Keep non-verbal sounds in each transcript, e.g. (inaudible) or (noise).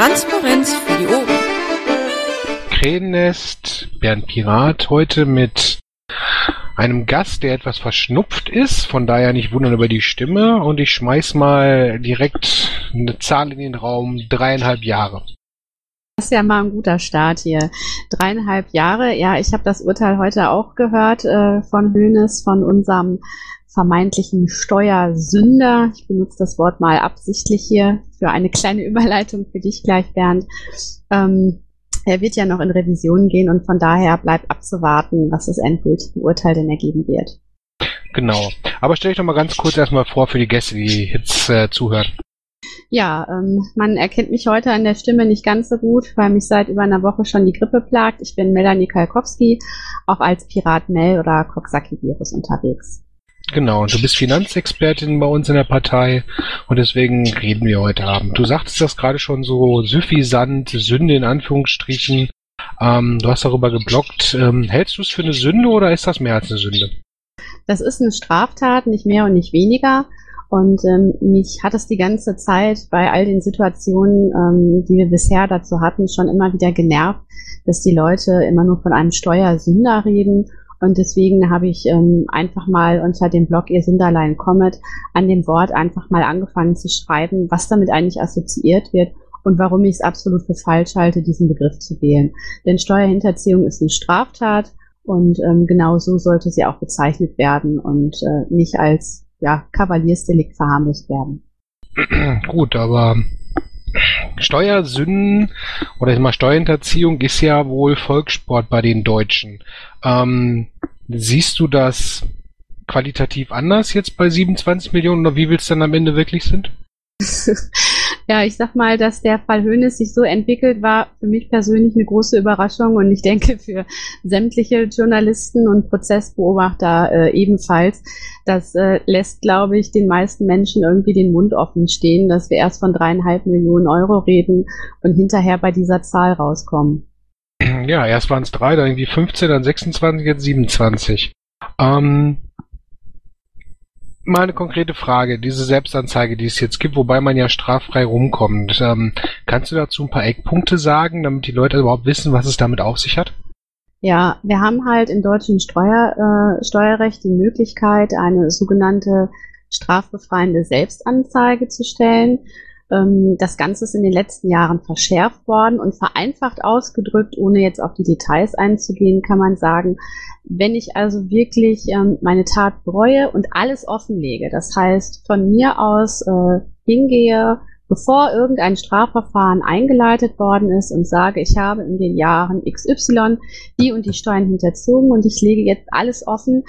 Transparenz für die Ohren. Krähennest, Bernd Pirat, heute mit einem Gast, der etwas verschnupft ist, von daher nicht wundern über die Stimme und ich schmeiß mal direkt eine Zahl in den Raum, dreieinhalb Jahre. Das ist ja mal ein guter Start hier. Dreieinhalb Jahre, ja, ich habe das Urteil heute auch gehört äh, von Hönes, von unserem vermeintlichen Steuersünder. Ich benutze das Wort mal absichtlich hier für eine kleine (laughs) Überleitung für dich gleich, Bernd. Ähm, er wird ja noch in Revision gehen und von daher bleibt abzuwarten, was das endgültige Urteil denn ergeben wird. Genau. Aber stell dich doch mal ganz kurz erstmal vor für die Gäste, die jetzt äh, zuhören. Ja, ähm, man erkennt mich heute an der Stimme nicht ganz so gut, weil mich seit über einer Woche schon die Grippe plagt. Ich bin Melanie Kalkowski, auch als Pirat Mel oder Coxsackie-Virus unterwegs. Genau, und du bist Finanzexpertin bei uns in der Partei und deswegen reden wir heute Abend. Du sagtest das gerade schon so süffisant, Sünde in Anführungsstrichen. Ähm, du hast darüber geblockt. Ähm, hältst du es für eine Sünde oder ist das mehr als eine Sünde? Das ist eine Straftat, nicht mehr und nicht weniger. Und ähm, mich hat es die ganze Zeit bei all den Situationen, ähm, die wir bisher dazu hatten, schon immer wieder genervt, dass die Leute immer nur von einem Steuersünder reden. Und deswegen habe ich ähm, einfach mal unter dem Blog Ihr Sünderlein Comet an dem Wort einfach mal angefangen zu schreiben, was damit eigentlich assoziiert wird und warum ich es absolut für falsch halte, diesen Begriff zu wählen. Denn Steuerhinterziehung ist eine Straftat und ähm, genau so sollte sie auch bezeichnet werden und äh, nicht als ja, Kavaliersdelikt verharmlost werden. (clears throat) Gut, aber Steuersünden oder mal Steuerhinterziehung ist ja wohl Volkssport bei den Deutschen. Ähm, siehst du das qualitativ anders jetzt bei 27 Millionen oder wie will es dann am Ende wirklich sind? (laughs) ja, ich sag mal, dass der Fall Hönes sich so entwickelt, war für mich persönlich eine große Überraschung und ich (laughs) denke für sämtliche Journalisten und Prozessbeobachter äh, ebenfalls. Das äh, lässt, glaube ich, den meisten Menschen irgendwie den Mund offen stehen, dass wir erst von dreieinhalb Millionen Euro reden und hinterher bei dieser Zahl rauskommen. Ja, erst waren es drei, dann irgendwie 15, dann 26, jetzt 27. Ähm, mal eine konkrete Frage. Diese Selbstanzeige, die es jetzt gibt, wobei man ja straffrei rumkommt. Ähm, kannst du dazu ein paar Eckpunkte sagen, damit die Leute überhaupt wissen, was es damit auf sich hat? Ja, wir haben halt im deutschen Steuer, äh, Steuerrecht die Möglichkeit, eine sogenannte strafbefreiende Selbstanzeige zu stellen. Ähm, das Ganze ist in den letzten Jahren verschärft worden und vereinfacht ausgedrückt, ohne jetzt auf die Details einzugehen, kann man sagen, wenn ich also wirklich ähm, meine Tat bereue und alles offenlege, das heißt von mir aus äh, hingehe, bevor irgendein Strafverfahren eingeleitet worden ist und sage, ich habe in den Jahren XY die und die Steuern hinterzogen und ich lege jetzt alles offen,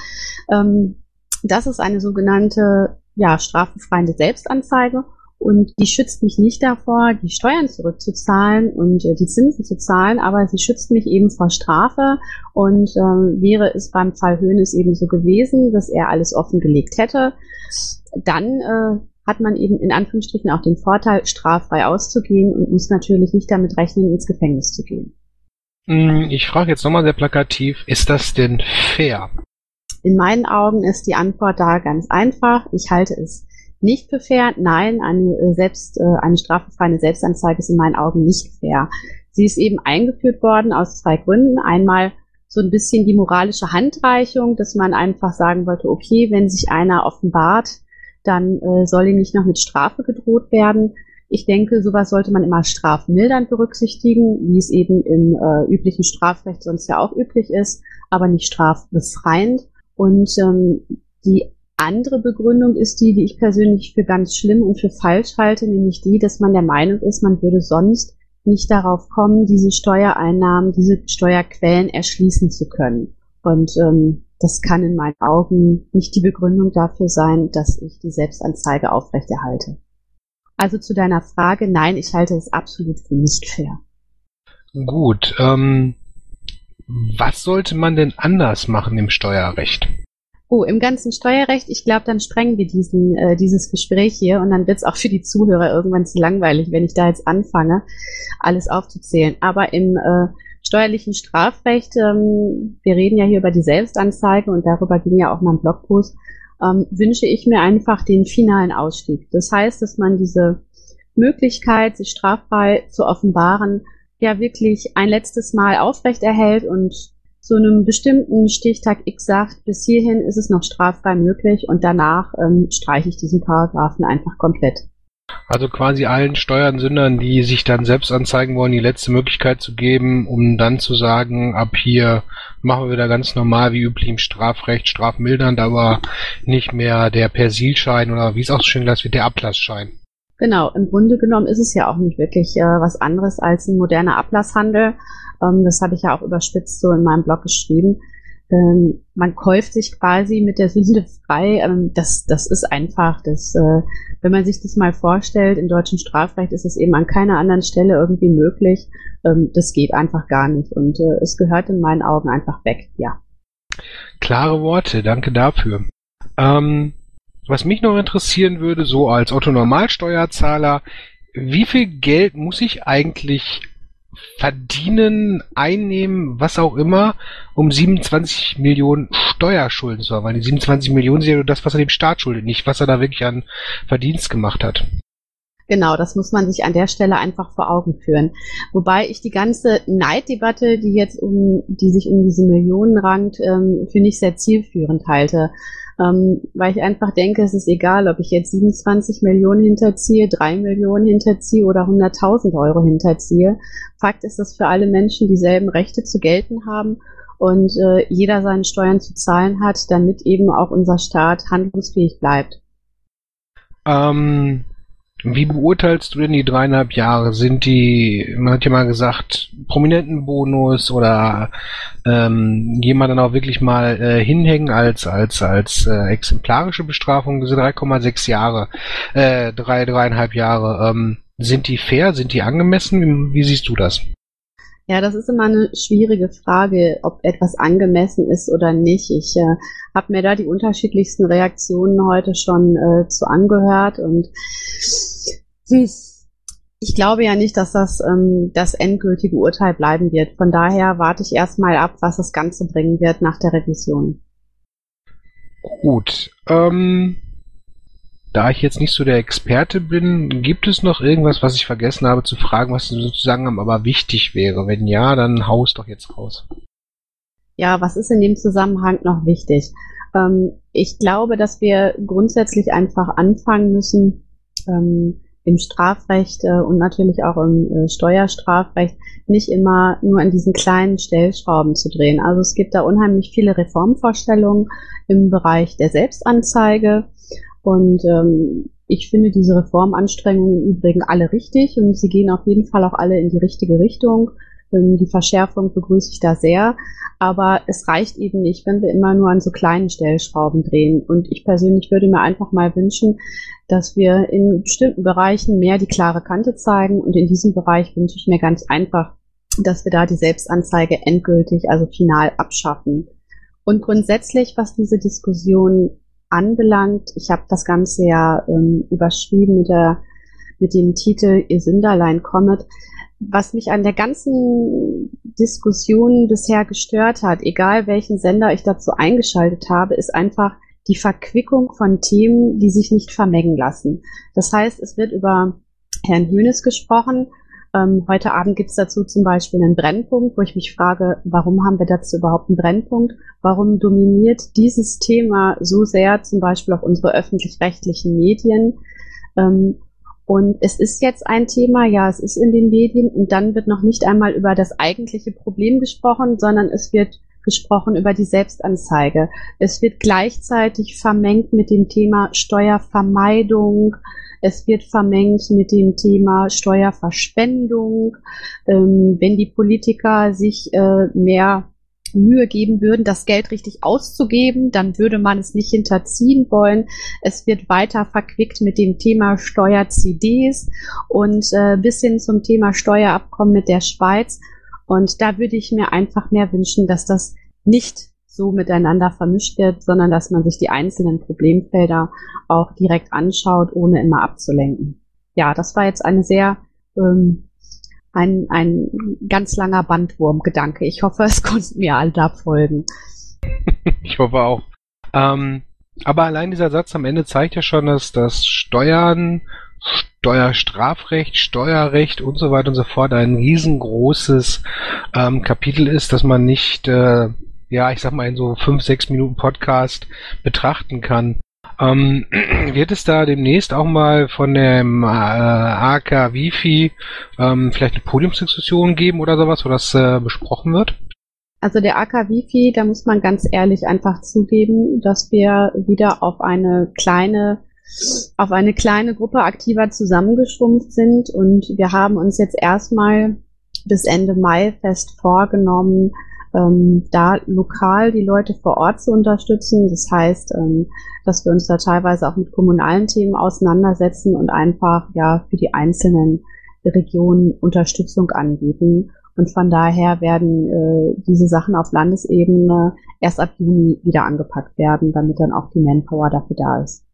ähm, das ist eine sogenannte ja, strafbefreiende Selbstanzeige und die schützt mich nicht davor, die Steuern zurückzuzahlen und äh, die Zinsen zu zahlen, aber sie schützt mich eben vor Strafe. Und äh, wäre es beim Fall Höhnes eben so gewesen, dass er alles offengelegt hätte, dann äh, hat man eben in Anführungsstrichen auch den Vorteil, straffrei auszugehen und muss natürlich nicht damit rechnen, ins Gefängnis zu gehen. Hm, ich frage jetzt nochmal sehr plakativ, ist das denn fair? In meinen Augen ist die Antwort da ganz einfach. Ich halte es nicht für fair. Nein, eine, äh, selbst, äh, eine strafbefreie Selbstanzeige ist in meinen Augen nicht fair. Sie ist eben eingeführt worden aus zwei Gründen. Einmal so ein bisschen die moralische Handreichung, dass man einfach sagen wollte, okay, wenn sich einer offenbart, dann äh, soll ihm nicht noch mit Strafe gedroht werden. Ich denke, sowas sollte man immer strafmildernd berücksichtigen, wie es eben im äh, üblichen Strafrecht sonst ja auch üblich ist, aber nicht strafbefreiend. Und ähm, die andere Begründung ist die, die ich persönlich für ganz schlimm und für falsch halte, nämlich die, dass man der Meinung ist, man würde sonst nicht darauf kommen, diese Steuereinnahmen, diese Steuerquellen erschließen zu können. Und ähm, das kann in meinen Augen nicht die Begründung dafür sein, dass ich die Selbstanzeige aufrechterhalte. Also zu deiner Frage, nein, ich halte es absolut für nicht fair. Gut, ähm, was sollte man denn anders machen im Steuerrecht? Oh, im ganzen Steuerrecht, ich glaube, dann sprengen wir diesen, äh, dieses Gespräch hier und dann wird es auch für die Zuhörer irgendwann zu langweilig, wenn ich da jetzt anfange, alles aufzuzählen. Aber im äh, steuerlichen Strafrecht, ähm, wir reden ja hier über die Selbstanzeige und darüber ging ja auch mal ein Blogpost, ähm, wünsche ich mir einfach den finalen Ausstieg. Das heißt, dass man diese Möglichkeit, sich straffrei zu offenbaren, ja wirklich ein letztes Mal aufrechterhält und zu einem bestimmten Stichtag X sagt, bis hierhin ist es noch straffrei möglich und danach ähm, streiche ich diesen Paragraphen einfach komplett. Also quasi allen Steuersündern, die sich dann selbst anzeigen wollen, die letzte Möglichkeit zu geben, um dann zu sagen, ab hier machen wir wieder ganz normal wie üblich im Strafrecht, strafmildernd, aber nicht mehr der Persilschein oder wie es auch schön heißt, wird der Ablassschein. Genau, im Grunde genommen ist es ja auch nicht wirklich äh, was anderes als ein moderner Ablasshandel. Ähm, das habe ich ja auch überspitzt so in meinem Blog geschrieben. Ähm, man kauft sich quasi mit der Sünde frei. Ähm, das, das ist einfach, das, äh, wenn man sich das mal vorstellt, im deutschen Strafrecht ist es eben an keiner anderen Stelle irgendwie möglich. Ähm, das geht einfach gar nicht und äh, es gehört in meinen Augen einfach weg, ja. Klare Worte, danke dafür. Ähm, was mich noch interessieren würde, so als Otto Normalsteuerzahler, wie viel Geld muss ich eigentlich verdienen, einnehmen, was auch immer, um 27 Millionen Steuerschulden zu haben. Weil die 27 Millionen sind ja nur das, was er dem Staat schuldet, nicht was er da wirklich an Verdienst gemacht hat. Genau, das muss man sich an der Stelle einfach vor Augen führen. Wobei ich die ganze Neiddebatte, die jetzt um, die sich um diese Millionen rankt, ähm, für nicht sehr zielführend halte ähm, weil ich einfach denke, es ist egal, ob ich jetzt 27 Millionen hinterziehe, 3 Millionen hinterziehe oder 100.000 Euro hinterziehe. Fakt ist, dass für alle Menschen dieselben Rechte zu gelten haben und äh, jeder seine Steuern zu zahlen hat, damit eben auch unser Staat handlungsfähig bleibt. Ähm, wie beurteilst du denn die dreieinhalb Jahre? Sind die, man hat ja mal gesagt, prominenten Bonus oder ähm, jemand dann auch wirklich mal äh, hinhängen als als als äh, exemplarische Bestrafung? Diese 3,6 Jahre, äh, drei dreieinhalb Jahre, ähm, sind die fair? Sind die angemessen? Wie, wie siehst du das? Ja, das ist immer eine schwierige Frage, ob etwas angemessen ist oder nicht. Ich äh, habe mir da die unterschiedlichsten Reaktionen heute schon äh, zu angehört und ich glaube ja nicht, dass das ähm, das endgültige Urteil bleiben wird. Von daher warte ich erstmal ab, was das Ganze bringen wird nach der Revision. Gut. Ähm, da ich jetzt nicht so der Experte bin, gibt es noch irgendwas, was ich vergessen habe zu fragen, was sozusagen aber wichtig wäre? Wenn ja, dann haus doch jetzt raus. Ja, was ist in dem Zusammenhang noch wichtig? Ähm, ich glaube, dass wir grundsätzlich einfach anfangen müssen, ähm, im Strafrecht äh, und natürlich auch im äh, Steuerstrafrecht nicht immer nur an diesen kleinen Stellschrauben zu drehen. Also es gibt da unheimlich viele Reformvorstellungen im Bereich der Selbstanzeige, und ähm, ich finde diese Reformanstrengungen im Übrigen alle richtig und sie gehen auf jeden Fall auch alle in die richtige Richtung. Ähm, die Verschärfung begrüße ich da sehr. Aber es reicht eben nicht, wenn wir immer nur an so kleinen Stellschrauben drehen. Und ich persönlich würde mir einfach mal wünschen, dass wir in bestimmten Bereichen mehr die klare Kante zeigen. Und in diesem Bereich wünsche ich mir ganz einfach, dass wir da die Selbstanzeige endgültig, also final abschaffen. Und grundsätzlich, was diese Diskussion anbelangt, ich habe das Ganze ja ähm, überschrieben mit, der, mit dem Titel Ihr Sünderlein kommet. Was mich an der ganzen Diskussion bisher gestört hat, egal welchen Sender ich dazu eingeschaltet habe, ist einfach die Verquickung von Themen, die sich nicht vermengen lassen. Das heißt, es wird über Herrn Hönes gesprochen, ähm, heute Abend gibt es dazu zum Beispiel einen Brennpunkt, wo ich mich frage, warum haben wir dazu überhaupt einen Brennpunkt? Warum dominiert dieses Thema so sehr zum Beispiel auf unsere öffentlich-rechtlichen Medien? Ähm, und es ist jetzt ein Thema, ja, es ist in den Medien und dann wird noch nicht einmal über das eigentliche Problem gesprochen, sondern es wird gesprochen über die Selbstanzeige. Es wird gleichzeitig vermengt mit dem Thema Steuervermeidung, es wird vermengt mit dem Thema Steuerverspendung. Ähm, wenn die Politiker sich äh, mehr Mühe geben würden, das Geld richtig auszugeben, dann würde man es nicht hinterziehen wollen. Es wird weiter verquickt mit dem Thema Steuer-CDs und äh, bis hin zum Thema Steuerabkommen mit der Schweiz. Und da würde ich mir einfach mehr wünschen, dass das nicht so miteinander vermischt wird, sondern dass man sich die einzelnen Problemfelder auch direkt anschaut, ohne immer abzulenken. Ja, das war jetzt eine sehr ähm, ein, ein ganz langer Bandwurm-Gedanke. Ich hoffe, es (laughs) konnten mir alle da folgen. ich hoffe auch. Ähm, aber allein dieser Satz am Ende zeigt ja schon, dass das Steuern Steuerstrafrecht, Steuerrecht und so weiter und so fort ein riesengroßes ähm, Kapitel ist, dass man nicht, äh, ja, ich sag mal, in so fünf, sechs Minuten Podcast betrachten kann. Ähm, (clears throat) wird es da demnächst auch mal von dem äh, AK Wifi ähm, vielleicht eine Podiumsdiskussion geben oder sowas, wo das äh, besprochen wird? Also der AK Wifi, da muss man ganz ehrlich einfach zugeben, dass wir wieder auf eine kleine auf eine kleine Gruppe aktiver zusammengeschrumpft sind und wir haben uns jetzt erstmal bis Ende Mai fest vorgenommen, ähm, da lokal die Leute vor Ort zu unterstützen. Das heißt, ähm, dass wir uns da teilweise auch mit kommunalen Themen auseinandersetzen und einfach ja für die einzelnen Regionen Unterstützung anbieten. Und von daher werden äh, diese Sachen auf Landesebene erst ab Juni wieder angepackt werden, damit dann auch die Manpower dafür da ist.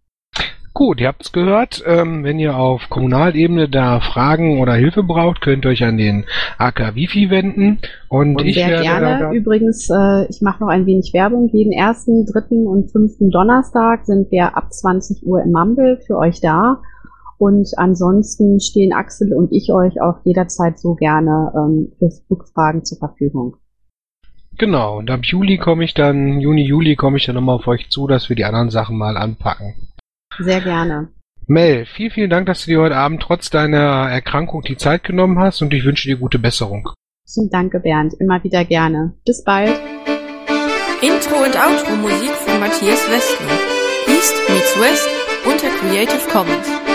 Gut, ihr habt es gehört. Ähm, wenn ihr auf Kommunalebene da Fragen oder Hilfe braucht, könnt ihr euch an den AK Wifi wenden. Und, und ich werde gerne. Übrigens, äh, ich mache noch ein wenig Werbung. Jeden ersten, dritten und fünften Donnerstag sind wir ab 20 Uhr im Mumble für euch da. Und ansonsten stehen Axel und ich euch auch jederzeit so gerne ähm, für Rückfragen zur Verfügung. Genau, und ab Juli komme ich dann, Juni, Juli komme ich dann nochmal auf euch zu, dass wir die anderen Sachen mal anpacken. Sehr gerne. Mel, vielen, vielen Dank, dass du dir heute Abend trotz deiner Erkrankung die Zeit genommen hast und ich wünsche dir gute Besserung. Danke, Bernd. Immer wieder gerne. Bis bald. Intro und Outro Musik von Matthias Westner. East meets West unter Creative Commons.